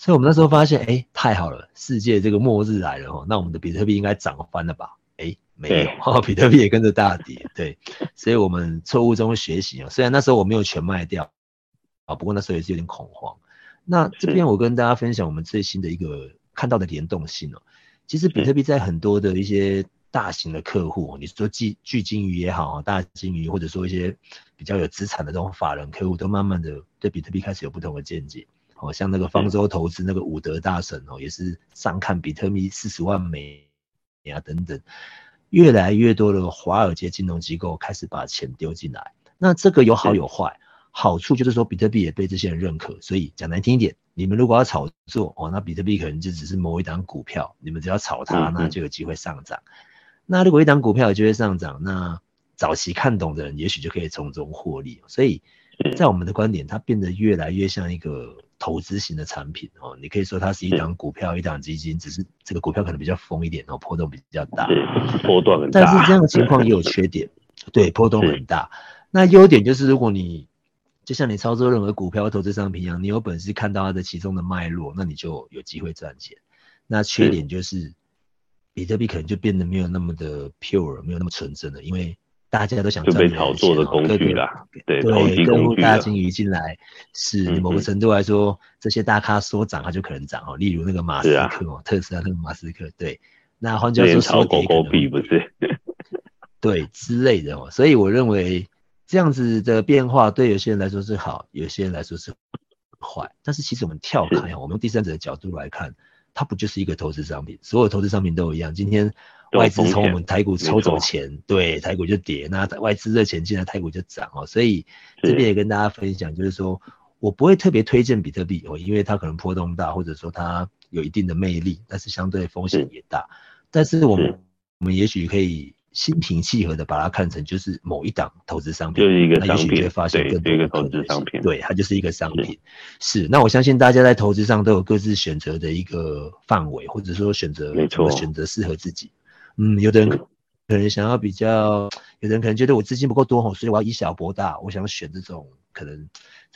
所以，我们那时候发现，哎、欸，太好了，世界这个末日来了哦，那我们的比特币应该涨翻了吧？哎、欸，没有，(laughs) 比特币也跟着大跌。对，所以我们错误中学习啊。虽然那时候我没有全卖掉啊，不过那时候也是有点恐慌。那这边我跟大家分享我们最新的一个看到的联动性哦。其实比特币在很多的一些大型的客户，你说巨巨鲸鱼也好，大鲸鱼或者说一些比较有资产的这种法人客户，都慢慢的对比特币开始有不同的见解。哦，像那个方舟投资那个伍德大神哦，也是上看比特币四十万美啊等等，越来越多的华尔街金融机构开始把钱丢进来。那这个有好有坏，好处就是说比特币也被这些人认可，所以讲难听一点，你们如果要炒作哦，那比特币可能就只是某一档股票，你们只要炒它，那就有机会上涨。那如果一档股票有机会上涨，那早期看懂的人也许就可以从中获利。所以在我们的观点，它变得越来越像一个。投资型的产品哦，你可以说它是一档股票，一档基金，只是这个股票可能比较疯一点哦，波动比较大，波段很大。但是这样的情况也有缺点，(laughs) 对，波动很大。那优点就是，如果你就像你操作任何股票投资商品一样，你有本事看到它的其中的脉络，那你就有机会赚钱。那缺点就是，比特币可能就变得没有那么的 pure，没有那么纯真了，因为。大家都想赚钱，炒作的工具啦，对，对，跟大金鱼进来，是某个程度来说，嗯、这些大咖说涨，它就可能涨哦。例如那个马斯克特斯拉那个马斯克，对，那换句话说，说狗狗币，不是，(laughs) 对之类的哦。所以我认为这样子的变化对有些人来说是好，有些人来说是坏。但是其实我们跳开，我们用第三者的角度来看，它不就是一个投资商品？所有投资商品都一样。今天外资从我们台股抽走钱，对，台股就跌；那外资热钱进来，台股就涨哦。所以这边也跟大家分享，就是说我不会特别推荐比特币哦，因为它可能波动大，或者说它有一定的魅力，但是相对风险也大。但是我们我们也许可以。心平气和的把它看成就是某一档投资商品，就是一个商品，那也许就会发现更多的投资商品，对，它就是一个商品。是，是，那我相信大家在投资上都有各自选择的一个范围，或者说选择没错选择适合自己。嗯，有的人可能想要比较，有的人可能觉得我资金不够多吼，所以我要以小博大，我想选这种可能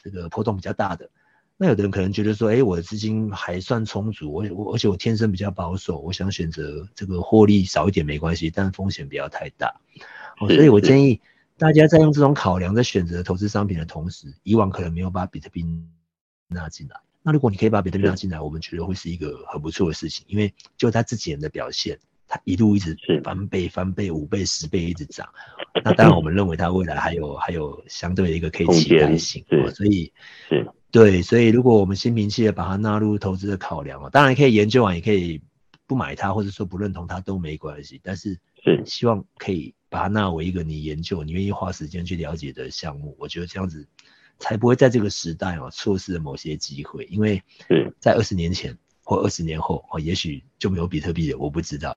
这个波动比较大的。那有的人可能觉得说，哎、我的资金还算充足，我我而且我天生比较保守，我想选择这个获利少一点没关系，但风险不要太大。哦，所以我建议大家在用这种考量在选择投资商品的同时，以往可能没有把比特币纳进来，那如果你可以把比特币纳进来，我们觉得会是一个很不错的事情，因为就他自己人的表现，他一路一直翻倍、翻倍、五倍、十倍一直涨。那当然，我们认为它未来还有还有相对的一个可以期待性，所以是。对，所以如果我们心平气和把它纳入投资的考量哦，当然可以研究完，也可以不买它，或者说不认同它都没关系。但是，希望可以把它纳为一个你研究、你愿意花时间去了解的项目。我觉得这样子才不会在这个时代哦错失了某些机会。因为在二十年前或二十年后哦，也许就没有比特币了，我不知道。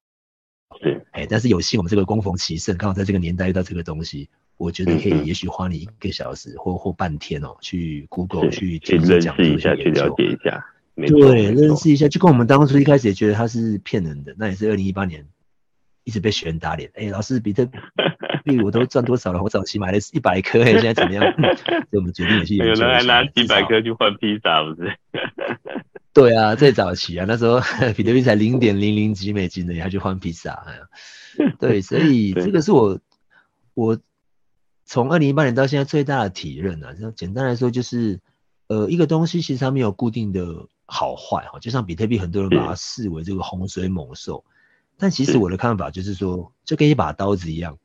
对，哎，但是有幸我们这个功逢其盛，刚好在这个年代遇到这个东西。我觉得可以，也许花你一个小时或或半天哦，去 Google 去去认识一下，去了解一下。对，认识一下，就跟我们当初一开始也觉得它是骗人的，那也是二零一八年一直被学员打脸。哎，老师，比特币我都赚多少了？我早期买了一百颗，现在怎么样？(laughs) 所以我们决定也去研究。有人还拿几百颗去换披萨，不是？对啊，最早期啊，那时候 (laughs) 比特币才零点零零几美金的，你还去换披萨？对，所以 (laughs) 这个是我我。从二零一八年到现在，最大的体认呢、啊，就简单来说就是，呃，一个东西其实它没有固定的好坏哈，就像比特币，很多人把它视为这个洪水猛兽，但其实我的看法就是说，就跟一把刀子一样，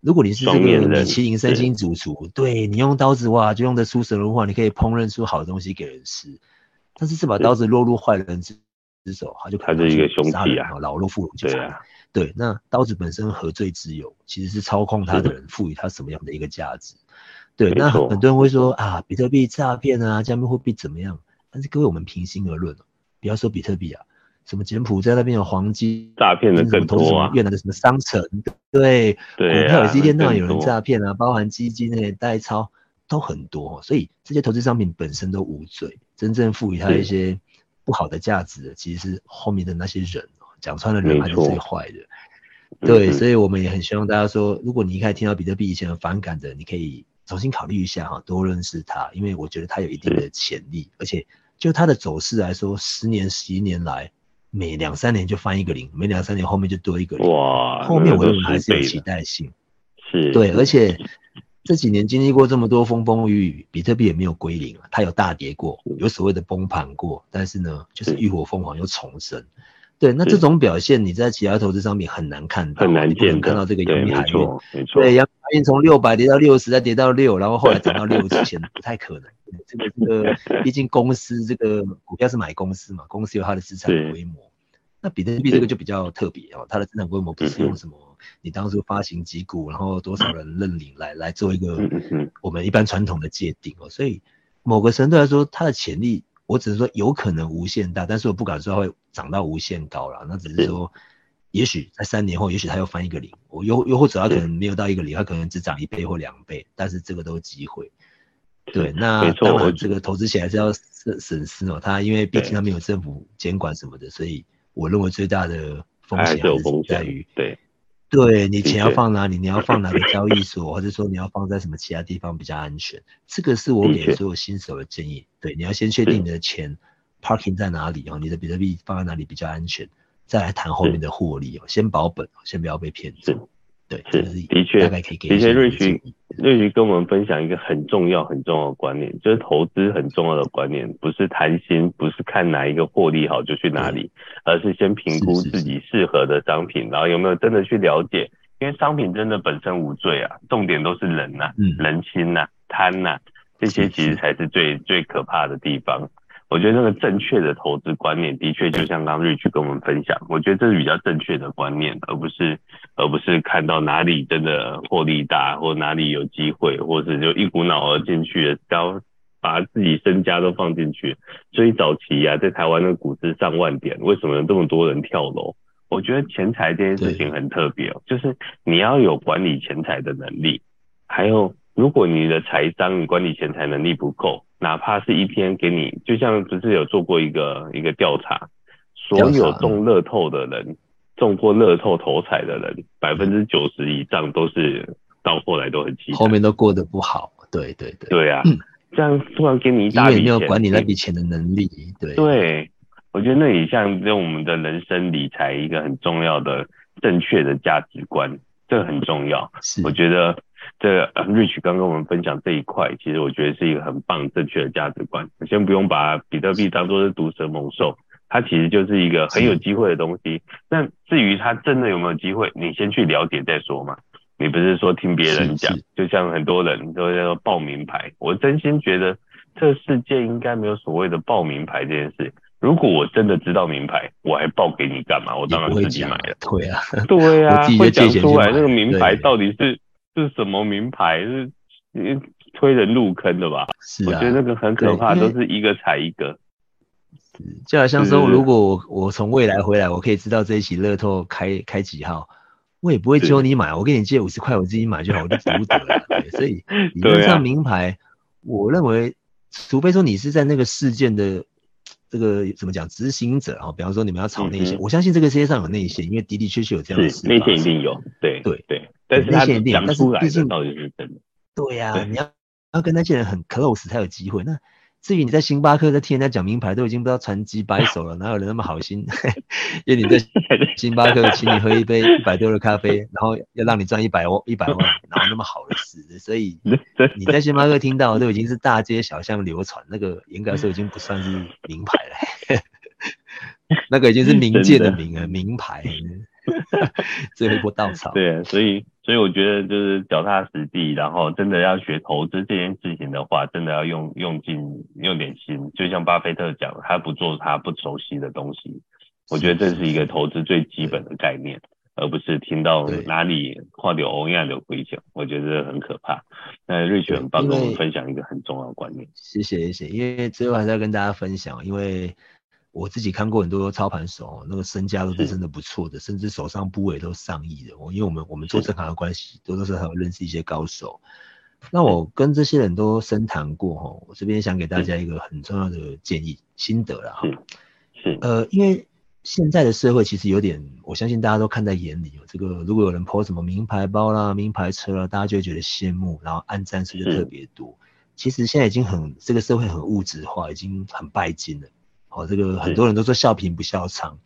如果你是这个米其林三星主厨，对，你用刀子哇，就用得出神入化，你可以烹饪出好东西给人吃，但是这把刀子落入坏人之之手，他就可能去杀人啊，老弱妇孺就这样。对，那刀子本身何罪之有？其实是操控它的人赋予它什么样的一个价值。对，那很多人会说啊，比特币诈骗啊，加密货币怎么样？但是各位，我们平心而论，不要说比特币啊，什么柬埔寨那边有黄金诈骗的更多啊，越南的什么商城，对，股票也是一天到晚有人诈骗啊，包含基金那些代操都很多，所以这些投资商品本身都无罪，真正赋予它一些不好的价值的，其实是后面的那些人。讲穿了，人还是最坏的。对，嗯、所以我们也很希望大家说，如果你一开始听到比特币以前很反感的，你可以重新考虑一下哈，多认识它，因为我觉得它有一定的潜力，而且就它的走势来说，十年、十一年来，每两三年就翻一个零，每两三年后面就多一个零。哇，后面我认为还是有期待性。是，对，而且这几年经历过这么多风风雨雨，比特币也没有归零啊，它有大跌过，有所谓的崩盘过，但是呢，就是浴火凤凰又重生。对，那这种表现你在其他投资商品很难看到，很难见看到这个阳明海运，没错，对，阳明海运从六百跌到六十，再跌到六，然后后来涨到六之前 (laughs) 不太可能。这个这个，毕竟公司这个股票是买公司嘛，公司有它的资产规模。那比特币这个就比较特别哦，它的资产规模不是用什么你当初发行几股，然后多少人认领来来做一个我们一般传统的界定哦，所以某个程度来说，它的潜力。我只是说有可能无限大，但是我不敢说它会涨到无限高了。那只是说，也许在三年后，也许它又翻一个零。我又又或者它可能没有到一个零，它可能只涨一倍或两倍，但是这个都是机会。对，那当然这个投资起来是要审审视哦。它因为毕竟它没有政府监管什么的，所以我认为最大的风险还是在于对。对，你钱要放哪里？你要放哪个交易所，或者说你要放在什么其他地方比较安全？这个是我给所有新手的建议。对，你要先确定你的钱 parking 在哪里哦，你的比特币放在哪里比较安全，再来谈后面的获利哦。先保本，先不要被骗走。对，是的确，大概可以给。的确，瑞徐瑞徐跟我们分享一个很重要很重要的观念，就是投资很重要的观念，不是贪心，不是看哪一个获利好就去哪里，而是先评估自己适合的商品，然后有没有真的去了解，因为商品真的本身无罪啊，重点都是人呐、啊，嗯、人心呐、啊，贪呐、啊，这些其实才是最最可怕的地方。我觉得那个正确的投资观念，的确就像刚刚 Rich 跟我们分享，我觉得这是比较正确的观念，而不是而不是看到哪里真的获利大，或哪里有机会，或是就一股脑儿进去，然后把自己身家都放进去。所以早期啊，在台湾的股市上万点，为什么有这么多人跳楼？我觉得钱财这件事情很特别哦，就是你要有管理钱财的能力，还有如果你的财商你管理钱财能力不够。哪怕是一天给你，就像不是有做过一个一个调查，所有中乐透的人，中过乐透头彩的人，百分之九十以上都是到后来都很凄惨，后面都过得不好。对对对，对啊，嗯、这样突然给你一大笔钱，没有管理那笔钱的能力。对对，我觉得那也像用我们的人生理财一个很重要的正确的价值观，这个很重要。是，我觉得。这 Rich 刚跟我们分享这一块，其实我觉得是一个很棒正确的价值观。先不用把比特币当做是毒蛇猛兽，它其实就是一个很有机会的东西。那至于它真的有没有机会，你先去了解再说嘛。你不是说听别人讲，就像很多人都在说报名牌。我真心觉得这个世界应该没有所谓的报名牌这件事。如果我真的知道名牌，我还报给你干嘛？我当然自己买了。对啊，对啊，会讲出来那个名牌到底是。是什么名牌？是推人入坑的吧？是、啊，我觉得那个很可怕，都是一个踩一个。就好像说，如果我我从未来回来，我可以知道这一期乐透开开几号，我也不会揪你买，我跟你借五十块，我自己买就好，我就舍不得了。(laughs) 对，所以理论上名牌，我认为，除非说你是在那个事件的这个怎么讲执行者啊，比方说你们要炒内线，我相信这个世界上有内线，因为的的确确有这样的事。内线一定有，对对对。但是他讲出来的到底是真的？对呀、啊，你要要跟那些人很 close 才有机会。那至于你在星巴克在听人家讲名牌，都已经不知道传几百手了，哪有人那么好心？(laughs) 因为你在星巴克请你喝一杯一百多的咖啡，然后要让你赚一百万一百万，哪有那么好的事？所以 (laughs) 你在星巴克听到都已经是大街小巷流传，那个严格来说已经不算是名牌了，(laughs) 那个已经是冥界的名了，名牌。最后一波稻草。对，所以所以我觉得就是脚踏实地，然后真的要学投资这件事情的话，真的要用用尽用点心。就像巴菲特讲，他不做他不熟悉的东西。我觉得这是一个投资最基本的概念，而不是听到哪里跨掉欧亚的危险，我觉得很可怕。那瑞雪很棒，跟我们分享一个很重要的观念。谢谢谢谢，因为最后还是要跟大家分享，因为。我自己看过很多操盘手，那个身家都是真的不错的，甚至手上部位都上亿的。我因为我们我们做这行的关系，多多少少认识一些高手。那我跟这些人都深谈过哈，我这边想给大家一个很重要的建议心得了哈。是呃，因为现在的社会其实有点，我相信大家都看在眼里。这个如果有人 po 什么名牌包啦、名牌车啦，大家就会觉得羡慕，然后按赞数就特别多。其实现在已经很这个社会很物质化，已经很拜金了。哦，这个很多人都说笑贫不笑娼。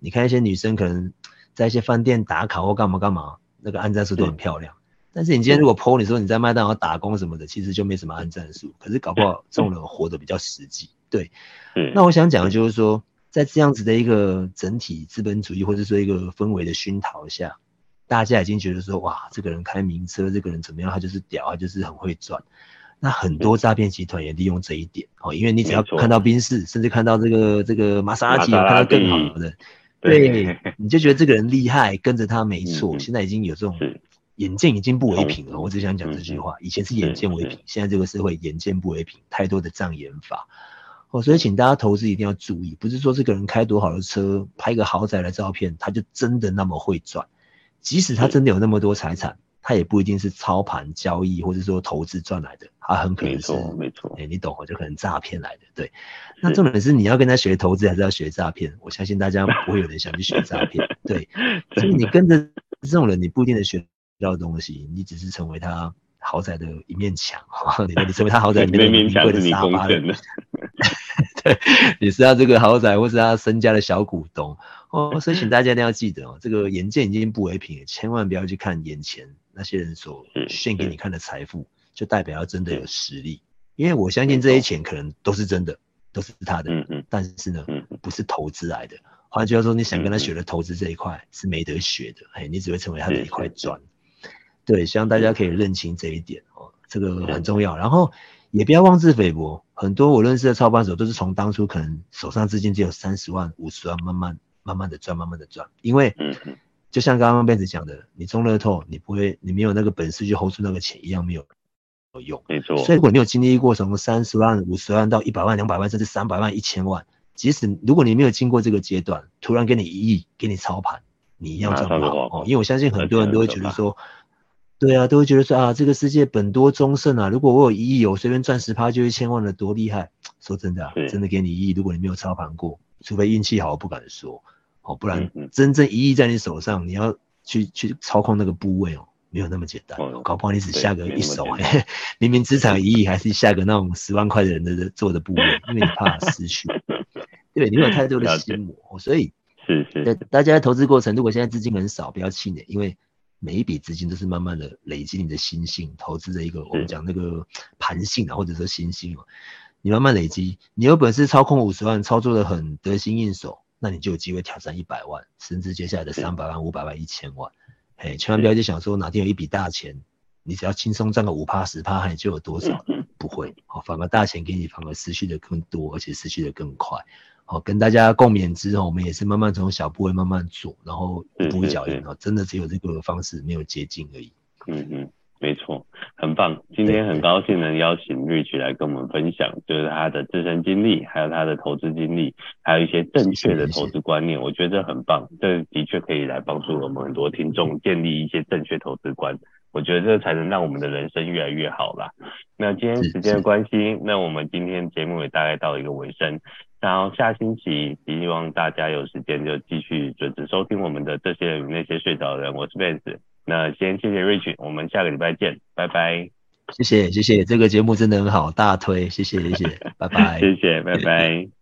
你看一些女生可能在一些饭店打卡或干嘛干嘛，那个按赞数都很漂亮。但是你今天如果 po 你说你在麦当劳打工什么的，其实就没什么按战术。可是搞不好这种人活得比较实际。对，那我想讲的就是说，在这样子的一个整体资本主义或者说一个氛围的熏陶下，大家已经觉得说，哇，这个人开名车，这个人怎么样，他就是屌，他就是很会赚。那很多诈骗集团也利用这一点哦，因为你只要看到宾士，甚至看到这个这个玛莎拉蒂，看到更好的，对，你就觉得这个人厉害，跟着他没错。现在已经有这种眼见已经不为凭了，我只想讲这句话。以前是眼见为凭，现在这个社会眼见不为凭，太多的障眼法。哦，所以请大家投资一定要注意，不是说这个人开多好的车，拍个豪宅的照片，他就真的那么会赚，即使他真的有那么多财产。他也不一定是操盘交易或者说投资赚来的，他很可能是，没错，哎、欸，你懂我就可能诈骗来的。对，那重点是你要跟他学投资，还是要学诈骗？我相信大家不会有人想去学诈骗。对，(laughs) 所以你跟着这种人，你不一定能学到东西，你只是成为他豪宅的一面墙，你你成为他豪宅里面的名贵的沙发。对，你是他这个豪宅或是他身家的小股东哦。所以请大家一定要记得哦，这个眼见已经不为凭，千万不要去看眼前。那些人所献给你看的财富，就代表要真的有实力，因为我相信这些钱可能都是真的，都是他的，但是呢，不是投资来的。换句话说，你想跟他学的投资这一块是没得学的，哎、嗯，你只会成为他的一块砖。对，希望大家可以认清这一点哦，这个很重要。然后也不要妄自菲薄，很多我认识的操盘手都是从当初可能手上资金只有三十万、五十万，慢慢慢慢的赚，慢慢的赚。因为，就像刚刚 Vance 讲的，你中乐透，你不会，你没有那个本事去 hold 住那个钱，一样没有用。没错。所以如果你有经历过从三十万、五十万到一百万、两百万，甚至三百万、一千万，即使如果你没有经过这个阶段，突然给你一亿，给你操盘，你一样赚不好哦。因为我相信很多人都会觉得说。对啊，都会觉得说啊，这个世界本多终胜啊，如果我有一亿，我随便赚十趴就一千万了，多厉害！说真的啊，真的给你一亿，如果你没有操盘过，除非运气好，我不敢说，哦，不然真正一亿在你手上，你要去去操控那个部位哦，没有那么简单，搞不好你只下个一手，明明资产一亿，还是下个那种十万块的人的做的部位，因为你怕失去，(laughs) 对，你有太多的心魔，所以是是，大家投资过程，如果现在资金很少，不要气馁，因为。每一笔资金都是慢慢的累积你的心性，投资的一个我们讲那个盘性啊，或者说心性，你慢慢累积，你有本事操控五十万，操作的很得心应手，那你就有机会挑战一百万，甚至接下来的三百万、五百万、一千万。嘿，千万不要去想说哪天有一笔大钱，你只要轻松赚个五趴十趴，你就有多少？不会，好，反而大钱给你，反而失去的更多，而且失去的更快。好，跟大家共勉之后，我们也是慢慢从小部位慢慢做，然后一步一脚印啊，真的只有这个方式，没有捷径而已。嗯嗯，很棒。今天很高兴能邀请 Rich 来跟我们分享，就是他的自身经历，还有他的投资经历，还有一些正确的投资观念，我觉得这很棒。这的确可以来帮助我们很多听众建立一些正确投资观。我觉得这才能让我们的人生越来越好啦。那今天时间的关系，那我们今天节目也大概到一个尾声。然后下星期希望大家有时间就继续准时收听我们的这些与那些睡着的人。我是 Vance，那先谢谢 Rich，我们下个礼拜见，拜拜。谢谢谢谢，这个节目真的很好，大推，谢谢谢谢，拜拜，谢谢，拜拜。(laughs)